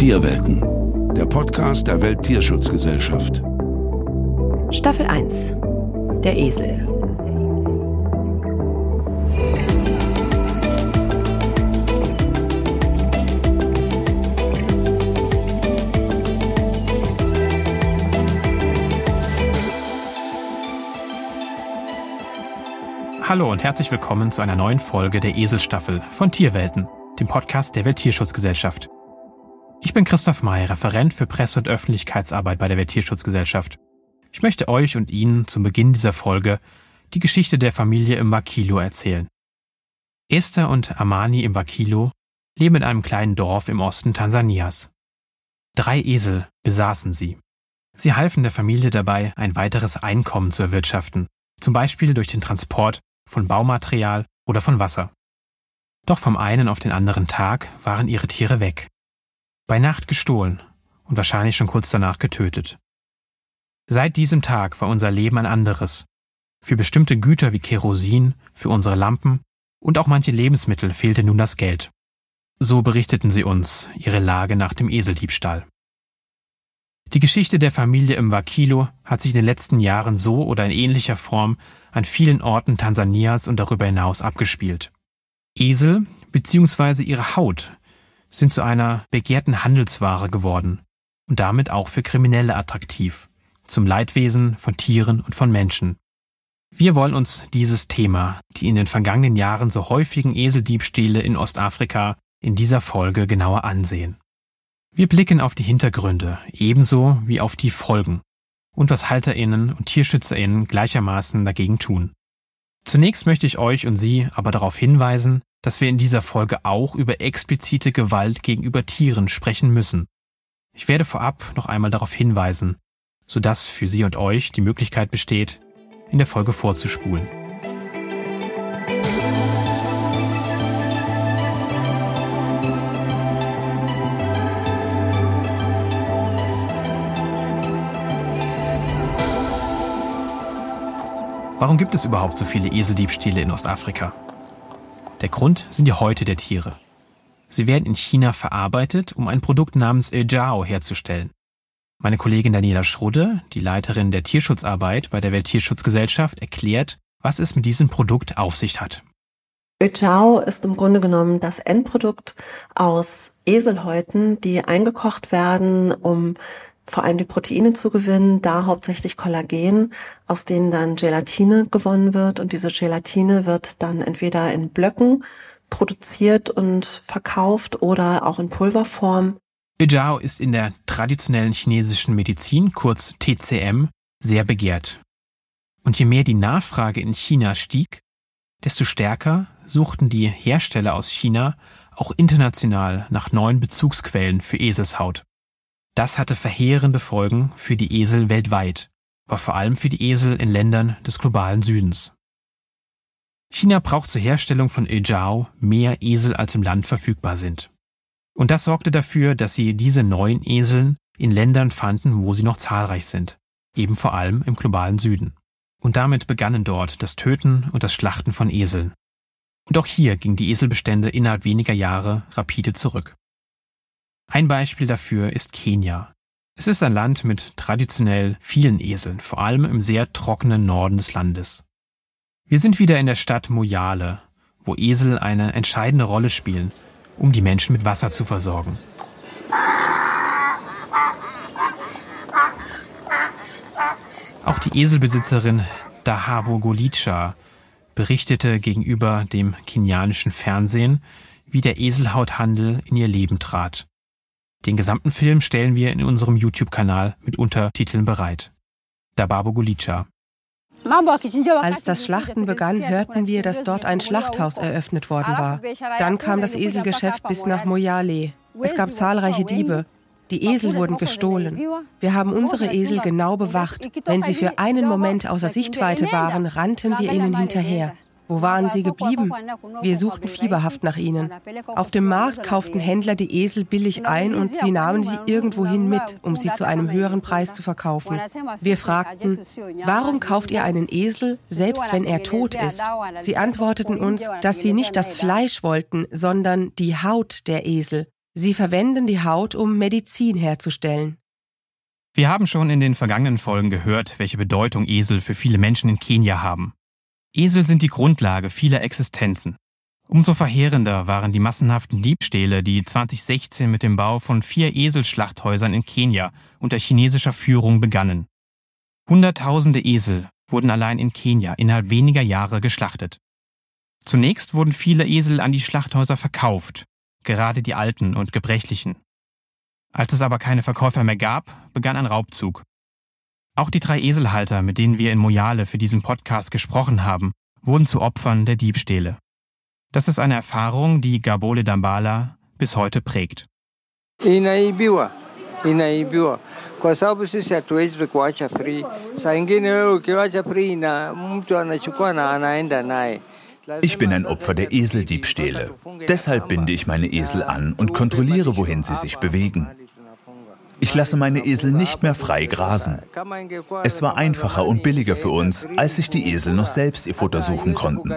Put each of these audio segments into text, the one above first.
Tierwelten, der Podcast der Welttierschutzgesellschaft. Staffel 1 Der Esel Hallo und herzlich willkommen zu einer neuen Folge der Eselstaffel von Tierwelten, dem Podcast der Welttierschutzgesellschaft. Ich bin Christoph May, Referent für Presse- und Öffentlichkeitsarbeit bei der Welttierschutzgesellschaft. Ich möchte euch und Ihnen zum Beginn dieser Folge die Geschichte der Familie im Wakilo erzählen. Esther und Amani im Wakilo leben in einem kleinen Dorf im Osten Tansanias. Drei Esel besaßen sie. Sie halfen der Familie dabei, ein weiteres Einkommen zu erwirtschaften, zum Beispiel durch den Transport von Baumaterial oder von Wasser. Doch vom einen auf den anderen Tag waren ihre Tiere weg. Bei Nacht gestohlen und wahrscheinlich schon kurz danach getötet. Seit diesem Tag war unser Leben ein anderes. Für bestimmte Güter wie Kerosin, für unsere Lampen und auch manche Lebensmittel fehlte nun das Geld. So berichteten sie uns ihre Lage nach dem Eseldiebstahl. Die Geschichte der Familie im Wakilo hat sich in den letzten Jahren so oder in ähnlicher Form an vielen Orten Tansanias und darüber hinaus abgespielt. Esel bzw. ihre Haut sind zu einer begehrten Handelsware geworden und damit auch für Kriminelle attraktiv, zum Leidwesen von Tieren und von Menschen. Wir wollen uns dieses Thema, die in den vergangenen Jahren so häufigen Eseldiebstähle in Ostafrika, in dieser Folge genauer ansehen. Wir blicken auf die Hintergründe ebenso wie auf die Folgen und was Halterinnen und Tierschützerinnen gleichermaßen dagegen tun. Zunächst möchte ich euch und Sie aber darauf hinweisen, dass wir in dieser Folge auch über explizite Gewalt gegenüber Tieren sprechen müssen. Ich werde vorab noch einmal darauf hinweisen, sodass für Sie und euch die Möglichkeit besteht, in der Folge vorzuspulen. Warum gibt es überhaupt so viele Eseldiebstähle in Ostafrika? Der Grund sind die Häute der Tiere. Sie werden in China verarbeitet, um ein Produkt namens Ejao herzustellen. Meine Kollegin Daniela Schrudde, die Leiterin der Tierschutzarbeit bei der Welttierschutzgesellschaft, erklärt, was es mit diesem Produkt auf sich hat. Öjao ist im Grunde genommen das Endprodukt aus Eselhäuten, die eingekocht werden, um vor allem die Proteine zu gewinnen, da hauptsächlich Kollagen, aus denen dann Gelatine gewonnen wird. Und diese Gelatine wird dann entweder in Blöcken produziert und verkauft oder auch in Pulverform. Ijao ist in der traditionellen chinesischen Medizin, kurz TCM, sehr begehrt. Und je mehr die Nachfrage in China stieg, desto stärker suchten die Hersteller aus China auch international nach neuen Bezugsquellen für Eselshaut. Das hatte verheerende Folgen für die Esel weltweit, aber vor allem für die Esel in Ländern des globalen Südens. China braucht zur Herstellung von Ejao mehr Esel als im Land verfügbar sind. Und das sorgte dafür, dass sie diese neuen Eseln in Ländern fanden, wo sie noch zahlreich sind, eben vor allem im globalen Süden. Und damit begannen dort das Töten und das Schlachten von Eseln. Und auch hier ging die Eselbestände innerhalb weniger Jahre rapide zurück. Ein Beispiel dafür ist Kenia. Es ist ein Land mit traditionell vielen Eseln, vor allem im sehr trockenen Norden des Landes. Wir sind wieder in der Stadt Moyale, wo Esel eine entscheidende Rolle spielen, um die Menschen mit Wasser zu versorgen. Auch die Eselbesitzerin Dahabo Golicha berichtete gegenüber dem kenianischen Fernsehen, wie der Eselhauthandel in ihr Leben trat. Den gesamten Film stellen wir in unserem YouTube-Kanal mit Untertiteln bereit. Dababo Gulicha. Als das Schlachten begann, hörten wir, dass dort ein Schlachthaus eröffnet worden war. Dann kam das Eselgeschäft bis nach Moyale. Es gab zahlreiche Diebe. Die Esel wurden gestohlen. Wir haben unsere Esel genau bewacht. Wenn sie für einen Moment außer Sichtweite waren, rannten wir ihnen hinterher. Wo waren sie geblieben? Wir suchten fieberhaft nach ihnen. Auf dem Markt kauften Händler die Esel billig ein und sie nahmen sie irgendwohin mit, um sie zu einem höheren Preis zu verkaufen. Wir fragten, warum kauft ihr einen Esel, selbst wenn er tot ist? Sie antworteten uns, dass sie nicht das Fleisch wollten, sondern die Haut der Esel. Sie verwenden die Haut, um Medizin herzustellen. Wir haben schon in den vergangenen Folgen gehört, welche Bedeutung Esel für viele Menschen in Kenia haben. Esel sind die Grundlage vieler Existenzen. Umso verheerender waren die massenhaften Diebstähle, die 2016 mit dem Bau von vier Eselschlachthäusern in Kenia unter chinesischer Führung begannen. Hunderttausende Esel wurden allein in Kenia innerhalb weniger Jahre geschlachtet. Zunächst wurden viele Esel an die Schlachthäuser verkauft, gerade die alten und gebrechlichen. Als es aber keine Verkäufer mehr gab, begann ein Raubzug. Auch die drei Eselhalter, mit denen wir in Moyale für diesen Podcast gesprochen haben, wurden zu Opfern der Diebstähle. Das ist eine Erfahrung, die Gabole Dambala bis heute prägt. Inaibiwa, inaibiwa kwa sababu sisi hatuwezi kuacha free. Saa ingine wewe ukiwacha free na mtu anachukua na anaenda naye ich bin ein Opfer der Eseldiebstähle. Deshalb binde ich meine Esel an und kontrolliere, wohin sie sich bewegen. Ich lasse meine Esel nicht mehr frei grasen. Es war einfacher und billiger für uns, als sich die Esel noch selbst ihr Futter suchen konnten.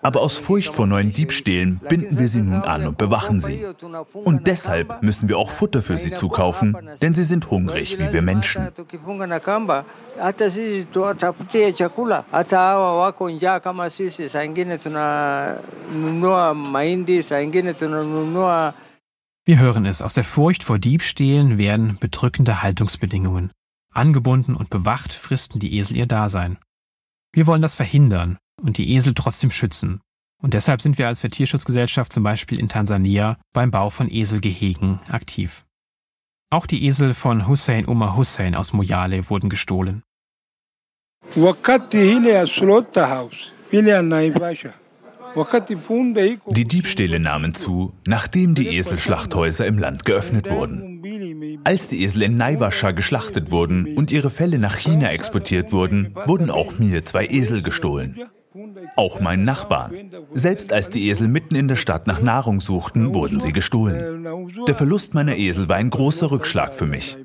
Aber aus Furcht vor neuen Diebstählen binden wir sie nun an und bewachen sie. Und deshalb müssen wir auch Futter für sie zukaufen, denn sie sind hungrig wie wir Menschen. Wir hören es, aus der Furcht vor Diebstählen werden bedrückende Haltungsbedingungen. Angebunden und bewacht fristen die Esel ihr Dasein. Wir wollen das verhindern und die Esel trotzdem schützen. Und deshalb sind wir als Vertierschutzgesellschaft zum Beispiel in Tansania beim Bau von Eselgehegen aktiv. Auch die Esel von Hussein Umar Hussein aus Moyale wurden gestohlen. Die Diebstähle nahmen zu, nachdem die Eselschlachthäuser im Land geöffnet wurden. Als die Esel in Naivasha geschlachtet wurden und ihre Felle nach China exportiert wurden, wurden auch mir zwei Esel gestohlen. Auch meinen Nachbarn. Selbst als die Esel mitten in der Stadt nach Nahrung suchten, wurden sie gestohlen. Der Verlust meiner Esel war ein großer Rückschlag für mich.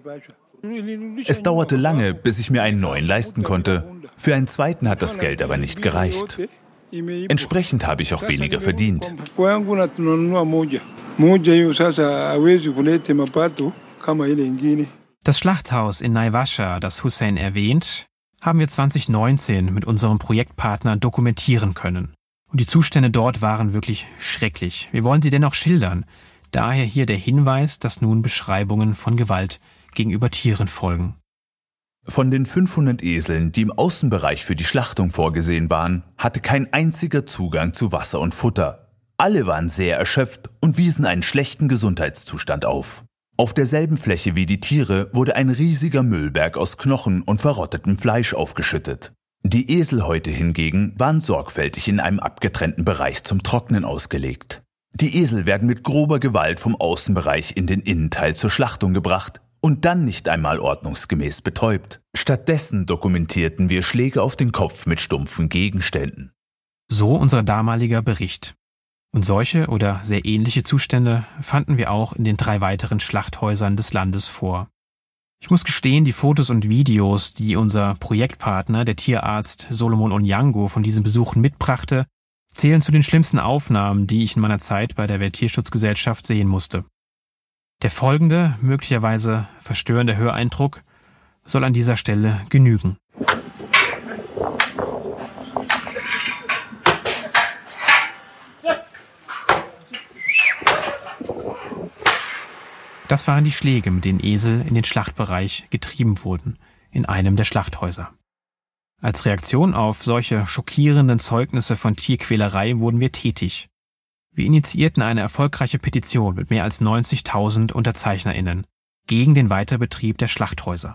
Es dauerte lange, bis ich mir einen neuen leisten konnte. Für einen zweiten hat das Geld aber nicht gereicht. Entsprechend habe ich auch weniger verdient. Das Schlachthaus in Naivasha, das Hussein erwähnt, haben wir 2019 mit unserem Projektpartner dokumentieren können. Und die Zustände dort waren wirklich schrecklich. Wir wollen sie dennoch schildern. Daher hier der Hinweis, dass nun Beschreibungen von Gewalt gegenüber Tieren folgen. Von den 500 Eseln, die im Außenbereich für die Schlachtung vorgesehen waren, hatte kein einziger Zugang zu Wasser und Futter. Alle waren sehr erschöpft und wiesen einen schlechten Gesundheitszustand auf. Auf derselben Fläche wie die Tiere wurde ein riesiger Müllberg aus Knochen und verrottetem Fleisch aufgeschüttet. Die Eselhäute hingegen waren sorgfältig in einem abgetrennten Bereich zum Trocknen ausgelegt. Die Esel werden mit grober Gewalt vom Außenbereich in den Innenteil zur Schlachtung gebracht, und dann nicht einmal ordnungsgemäß betäubt. Stattdessen dokumentierten wir Schläge auf den Kopf mit stumpfen Gegenständen. So unser damaliger Bericht. Und solche oder sehr ähnliche Zustände fanden wir auch in den drei weiteren Schlachthäusern des Landes vor. Ich muss gestehen, die Fotos und Videos, die unser Projektpartner, der Tierarzt Solomon Onyango, von diesen Besuchen mitbrachte, zählen zu den schlimmsten Aufnahmen, die ich in meiner Zeit bei der Welttierschutzgesellschaft sehen musste. Der folgende, möglicherweise verstörende Höreindruck soll an dieser Stelle genügen. Das waren die Schläge, mit denen Esel in den Schlachtbereich getrieben wurden, in einem der Schlachthäuser. Als Reaktion auf solche schockierenden Zeugnisse von Tierquälerei wurden wir tätig. Wir initiierten eine erfolgreiche Petition mit mehr als 90.000 UnterzeichnerInnen gegen den Weiterbetrieb der Schlachthäuser.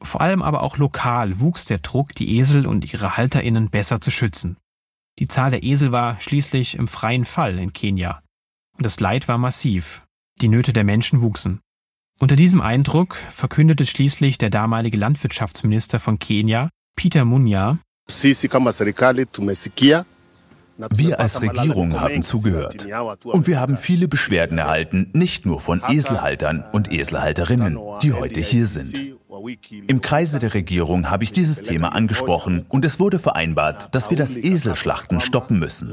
Vor allem aber auch lokal wuchs der Druck, die Esel und ihre HalterInnen besser zu schützen. Die Zahl der Esel war schließlich im freien Fall in Kenia. Und das Leid war massiv. Die Nöte der Menschen wuchsen. Unter diesem Eindruck verkündete schließlich der damalige Landwirtschaftsminister von Kenia, Peter Munya, Sisi kama serikali tumesikia wir als Regierung haben zugehört. Und wir haben viele Beschwerden erhalten, nicht nur von Eselhaltern und Eselhalterinnen, die heute hier sind. Im Kreise der Regierung habe ich dieses Thema angesprochen und es wurde vereinbart, dass wir das Eselschlachten stoppen müssen.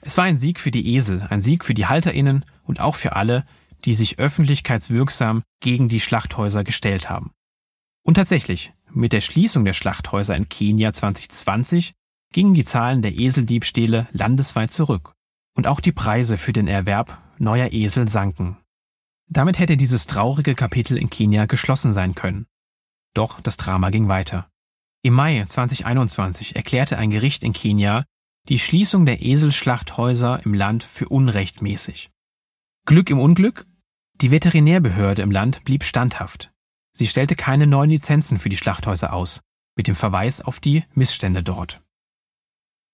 Es war ein Sieg für die Esel, ein Sieg für die Halterinnen und auch für alle, die sich öffentlichkeitswirksam gegen die Schlachthäuser gestellt haben. Und tatsächlich, mit der Schließung der Schlachthäuser in Kenia 2020 gingen die Zahlen der Eseldiebstähle landesweit zurück. Und auch die Preise für den Erwerb neuer Esel sanken. Damit hätte dieses traurige Kapitel in Kenia geschlossen sein können. Doch das Drama ging weiter. Im Mai 2021 erklärte ein Gericht in Kenia die Schließung der Eselschlachthäuser im Land für unrechtmäßig. Glück im Unglück? Die Veterinärbehörde im Land blieb standhaft. Sie stellte keine neuen Lizenzen für die Schlachthäuser aus, mit dem Verweis auf die Missstände dort.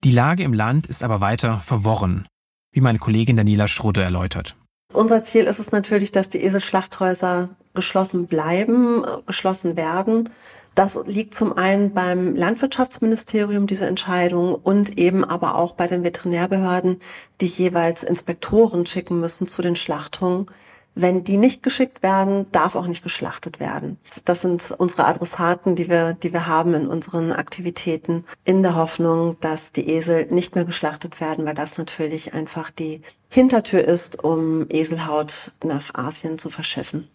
Die Lage im Land ist aber weiter verworren, wie meine Kollegin Daniela Schrudde erläutert. Unser Ziel ist es natürlich, dass die Eselschlachthäuser geschlossen bleiben, geschlossen werden. Das liegt zum einen beim Landwirtschaftsministerium, diese Entscheidung, und eben aber auch bei den Veterinärbehörden, die jeweils Inspektoren schicken müssen zu den Schlachtungen. Wenn die nicht geschickt werden, darf auch nicht geschlachtet werden. Das sind unsere Adressaten, die wir, die wir haben in unseren Aktivitäten, in der Hoffnung, dass die Esel nicht mehr geschlachtet werden, weil das natürlich einfach die Hintertür ist, um Eselhaut nach Asien zu verschiffen.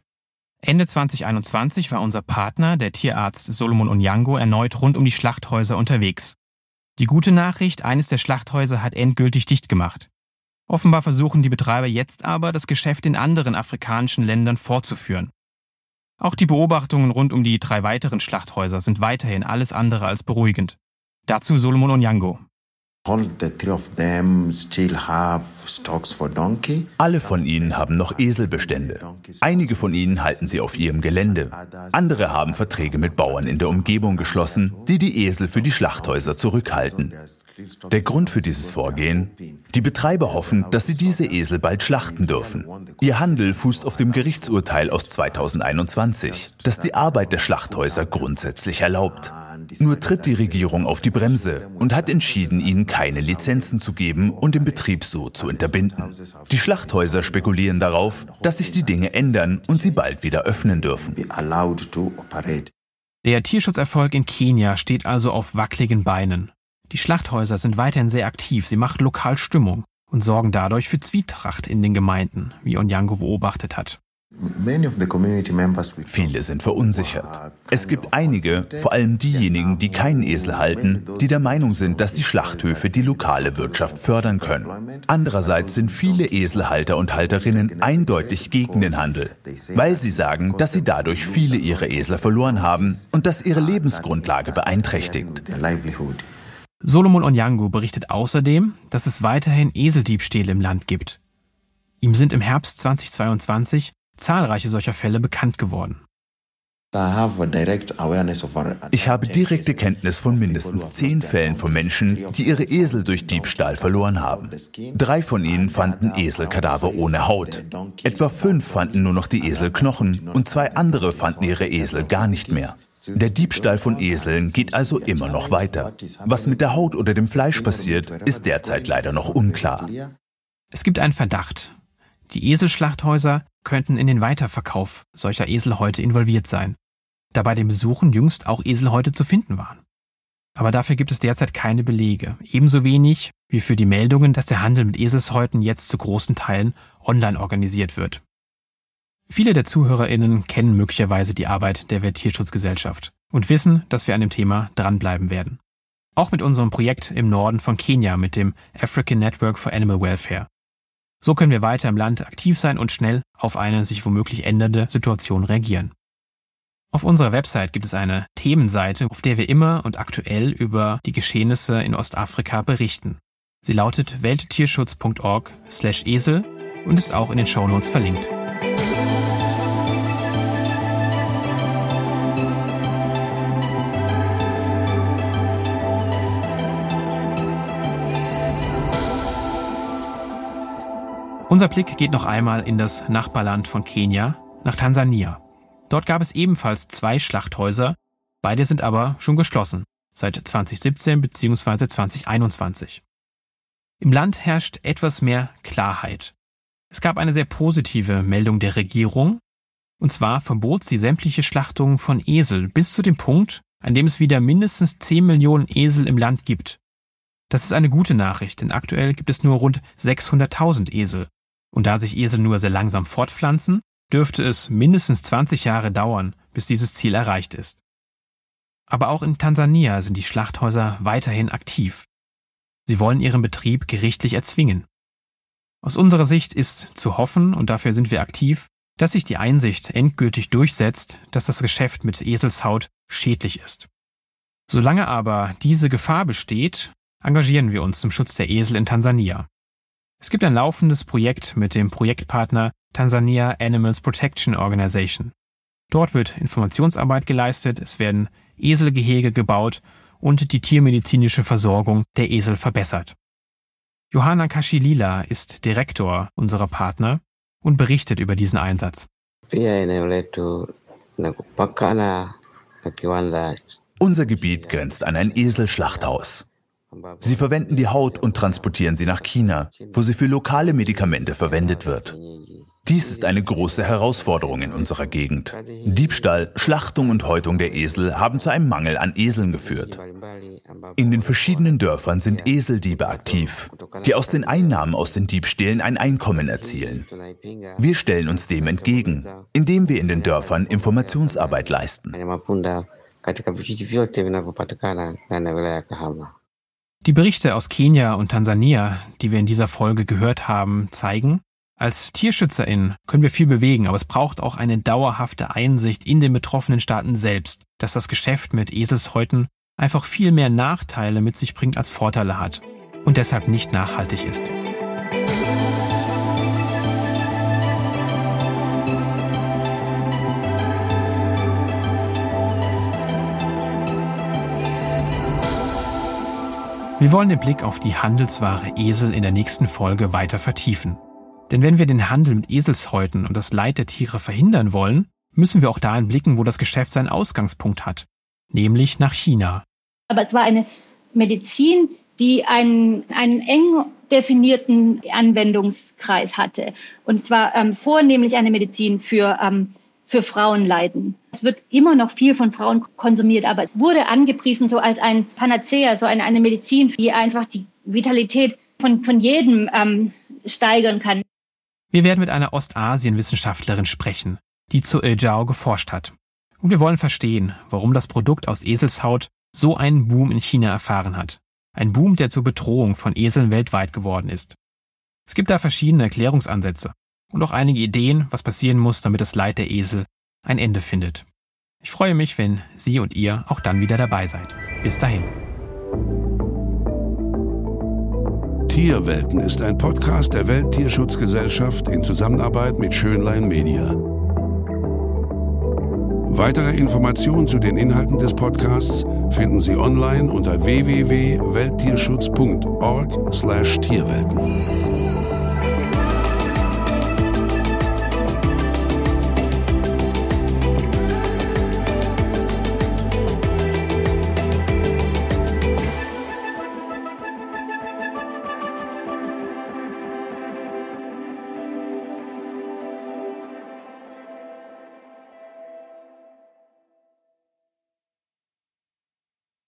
Ende 2021 war unser Partner, der Tierarzt Solomon Onyango, erneut rund um die Schlachthäuser unterwegs. Die gute Nachricht, eines der Schlachthäuser hat endgültig dicht gemacht. Offenbar versuchen die Betreiber jetzt aber, das Geschäft in anderen afrikanischen Ländern fortzuführen. Auch die Beobachtungen rund um die drei weiteren Schlachthäuser sind weiterhin alles andere als beruhigend. Dazu Solomon Onyango. Alle von ihnen haben noch Eselbestände. Einige von ihnen halten sie auf ihrem Gelände. Andere haben Verträge mit Bauern in der Umgebung geschlossen, die die Esel für die Schlachthäuser zurückhalten. Der Grund für dieses Vorgehen? Die Betreiber hoffen, dass sie diese Esel bald schlachten dürfen. Ihr Handel fußt auf dem Gerichtsurteil aus 2021, das die Arbeit der Schlachthäuser grundsätzlich erlaubt. Nur tritt die Regierung auf die Bremse und hat entschieden, ihnen keine Lizenzen zu geben und den Betrieb so zu unterbinden. Die Schlachthäuser spekulieren darauf, dass sich die Dinge ändern und sie bald wieder öffnen dürfen. Der Tierschutzerfolg in Kenia steht also auf wackeligen Beinen. Die Schlachthäuser sind weiterhin sehr aktiv, sie machen lokal Stimmung und sorgen dadurch für Zwietracht in den Gemeinden, wie Onyango beobachtet hat. Viele sind verunsichert. Es gibt einige, vor allem diejenigen, die keinen Esel halten, die der Meinung sind, dass die Schlachthöfe die lokale Wirtschaft fördern können. Andererseits sind viele Eselhalter und Halterinnen eindeutig gegen den Handel, weil sie sagen, dass sie dadurch viele ihrer Esel verloren haben und dass ihre Lebensgrundlage beeinträchtigt. Solomon Onyango berichtet außerdem, dass es weiterhin Eseldiebstähle im Land gibt. Ihm sind im Herbst 2022 zahlreiche solcher Fälle bekannt geworden. Ich habe direkte Kenntnis von mindestens zehn Fällen von Menschen, die ihre Esel durch Diebstahl verloren haben. Drei von ihnen fanden Eselkadaver ohne Haut. Etwa fünf fanden nur noch die Eselknochen und zwei andere fanden ihre Esel gar nicht mehr. Der Diebstahl von Eseln geht also immer noch weiter. Was mit der Haut oder dem Fleisch passiert, ist derzeit leider noch unklar. Es gibt einen Verdacht. Die Eselschlachthäuser könnten in den Weiterverkauf solcher Eselhäute involviert sein, da bei den Besuchen jüngst auch Eselhäute zu finden waren. Aber dafür gibt es derzeit keine Belege, ebenso wenig wie für die Meldungen, dass der Handel mit Eselshäuten jetzt zu großen Teilen online organisiert wird. Viele der ZuhörerInnen kennen möglicherweise die Arbeit der Welttierschutzgesellschaft und wissen, dass wir an dem Thema dranbleiben werden. Auch mit unserem Projekt im Norden von Kenia mit dem African Network for Animal Welfare. So können wir weiter im Land aktiv sein und schnell auf eine sich womöglich ändernde Situation reagieren. Auf unserer Website gibt es eine Themenseite, auf der wir immer und aktuell über die Geschehnisse in Ostafrika berichten. Sie lautet welttierschutz.org/esel und ist auch in den Shownotes verlinkt. Unser Blick geht noch einmal in das Nachbarland von Kenia, nach Tansania. Dort gab es ebenfalls zwei Schlachthäuser, beide sind aber schon geschlossen, seit 2017 bzw. 2021. Im Land herrscht etwas mehr Klarheit. Es gab eine sehr positive Meldung der Regierung, und zwar verbot sie sämtliche Schlachtungen von Esel bis zu dem Punkt, an dem es wieder mindestens 10 Millionen Esel im Land gibt. Das ist eine gute Nachricht, denn aktuell gibt es nur rund 600.000 Esel. Und da sich Esel nur sehr langsam fortpflanzen, dürfte es mindestens 20 Jahre dauern, bis dieses Ziel erreicht ist. Aber auch in Tansania sind die Schlachthäuser weiterhin aktiv. Sie wollen ihren Betrieb gerichtlich erzwingen. Aus unserer Sicht ist zu hoffen, und dafür sind wir aktiv, dass sich die Einsicht endgültig durchsetzt, dass das Geschäft mit Eselshaut schädlich ist. Solange aber diese Gefahr besteht, engagieren wir uns zum Schutz der Esel in Tansania. Es gibt ein laufendes Projekt mit dem Projektpartner Tansania Animals Protection Organization. Dort wird Informationsarbeit geleistet, es werden Eselgehege gebaut und die tiermedizinische Versorgung der Esel verbessert. Johanna Kashilila ist Direktor unserer Partner und berichtet über diesen Einsatz. Unser Gebiet grenzt an ein Eselschlachthaus. Sie verwenden die Haut und transportieren sie nach China, wo sie für lokale Medikamente verwendet wird. Dies ist eine große Herausforderung in unserer Gegend. Diebstahl, Schlachtung und Häutung der Esel haben zu einem Mangel an Eseln geführt. In den verschiedenen Dörfern sind Eseldiebe aktiv, die aus den Einnahmen aus den Diebstählen ein Einkommen erzielen. Wir stellen uns dem entgegen, indem wir in den Dörfern Informationsarbeit leisten. Die Berichte aus Kenia und Tansania, die wir in dieser Folge gehört haben, zeigen, als TierschützerInnen können wir viel bewegen, aber es braucht auch eine dauerhafte Einsicht in den betroffenen Staaten selbst, dass das Geschäft mit Eselshäuten einfach viel mehr Nachteile mit sich bringt als Vorteile hat und deshalb nicht nachhaltig ist. Wir wollen den Blick auf die Handelsware Esel in der nächsten Folge weiter vertiefen. Denn wenn wir den Handel mit Eselshäuten und das Leid der Tiere verhindern wollen, müssen wir auch dahin blicken, wo das Geschäft seinen Ausgangspunkt hat, nämlich nach China. Aber es war eine Medizin, die einen, einen eng definierten Anwendungskreis hatte. Und zwar ähm, vornehmlich eine Medizin für, ähm, für Frauenleiden. Es wird immer noch viel von Frauen konsumiert, aber es wurde angepriesen so als ein Panacea, so eine, eine Medizin, die einfach die Vitalität von, von jedem ähm, steigern kann. Wir werden mit einer Ostasien-Wissenschaftlerin sprechen, die zu Eljao geforscht hat. Und wir wollen verstehen, warum das Produkt aus Eselshaut so einen Boom in China erfahren hat. Ein Boom, der zur Bedrohung von Eseln weltweit geworden ist. Es gibt da verschiedene Erklärungsansätze und auch einige Ideen, was passieren muss, damit das Leid der Esel ein Ende findet. Ich freue mich, wenn Sie und ihr auch dann wieder dabei seid. Bis dahin. Tierwelten ist ein Podcast der Welttierschutzgesellschaft in Zusammenarbeit mit Schönlein Media. Weitere Informationen zu den Inhalten des Podcasts finden Sie online unter www.welttierschutz.org/tierwelten.